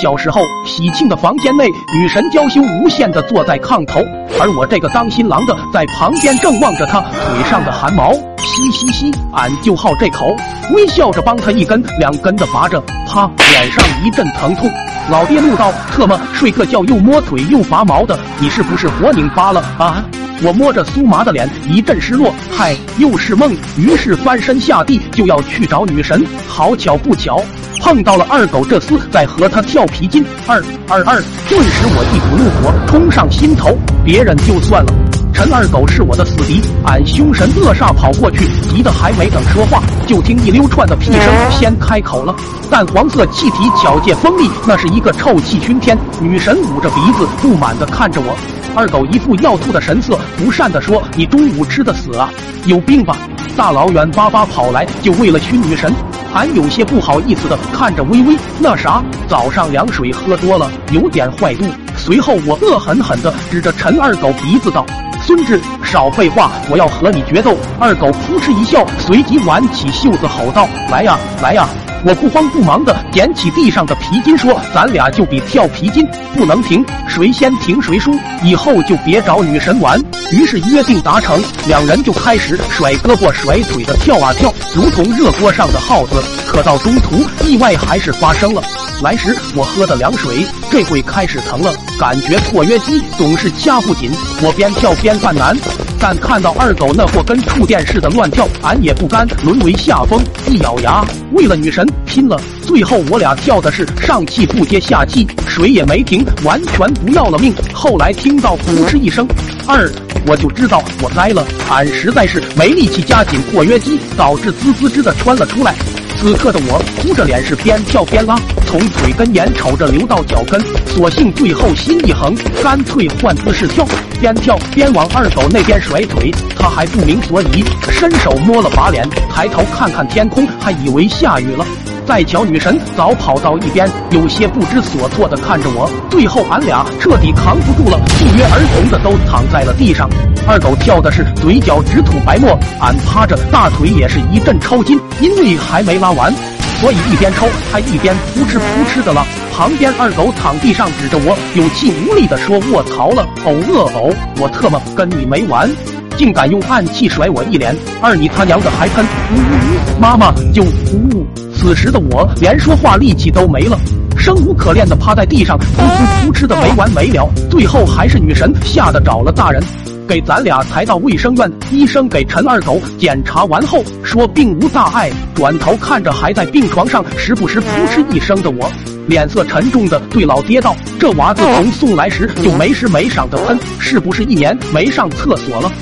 小时候喜庆的房间内，女神娇羞无限的坐在炕头，而我这个当新郎的在旁边正望着她腿上的汗毛。嘻嘻嘻，俺就好这口，微笑着帮她一根两根的拔着，啪，脸上一阵疼痛。老爹怒道：“特么睡个觉又摸腿又拔毛的，你是不是活拧巴了啊？”我摸着酥麻的脸，一阵失落。嗨，又是梦。于是翻身下地就要去找女神。好巧不巧，碰到了二狗这厮在和他跳皮筋。二二二！顿时我一股怒火冲上心头。别人就算了，陈二狗是我的死敌。俺凶神恶煞跑过去，急得还没等说话，就听一溜串的屁声先开口了。淡黄色气体巧借锋利，那是一个臭气熏天。女神捂着鼻子不满地看着我。二狗一副要吐的神色，不善地说：“你中午吃的死啊？有病吧？大老远巴巴跑来，就为了熏女神？”俺有些不好意思的看着微微，那啥，早上凉水喝多了，有点坏肚。随后我恶狠狠的指着陈二狗鼻子道：“孙志，少废话，我要和你决斗！”二狗扑哧一笑，随即挽起袖子吼道：“来呀，来呀！”我不慌不忙的捡起地上的皮筋，说：“咱俩就比跳皮筋，不能停，谁先停谁输。以后就别找女神玩。”于是约定达成，两人就开始甩胳膊甩腿的跳啊跳，如同热锅上的耗子。可到中途，意外还是发生了。来时我喝的凉水，这会开始疼了，感觉括约肌总是掐不紧。我边跳边犯难。但看到二狗那货跟触电似的乱跳，俺也不甘沦为下风，一咬牙，为了女神拼了。最后我俩跳的是上气不接下气，水也没停，完全不要了命。后来听到扑哧一声，二我就知道我栽了，俺实在是没力气加紧括约肌，导致滋滋滋的穿了出来。此刻的我哭着脸是边跳边拉，从腿根眼瞅着流到脚跟，索性最后心一横，干脆换姿势跳，边跳边往二狗那边甩腿。他还不明所以，伸手摸了把脸，抬头看看天空，还以为下雨了。再瞧女神早跑到一边，有些不知所措的看着我。最后俺俩彻底扛不住了，不约而同的都躺在了地上。二狗跳的是嘴角直吐白沫，俺趴着大腿也是一阵抽筋，因为还没拉完，所以一边抽还一边扑哧扑哧的拉。旁边二狗躺地上指着我，有气无力的说：“卧槽了，呕恶呕！我特么跟你没完，竟敢用暗器甩我一脸！二你他娘的还喷！呜呜呜！妈妈就呜！”此时的我连说话力气都没了，生无可恋的趴在地上，噗噗噗哧的没完没了。最后还是女神吓得找了大人，给咱俩抬到卫生院。医生给陈二狗检查完后说并无大碍，转头看着还在病床上时不时噗哧一声的我，脸色沉重的对老爹道：“这娃子从送来时就没时没晌的喷，是不是一年没上厕所了？”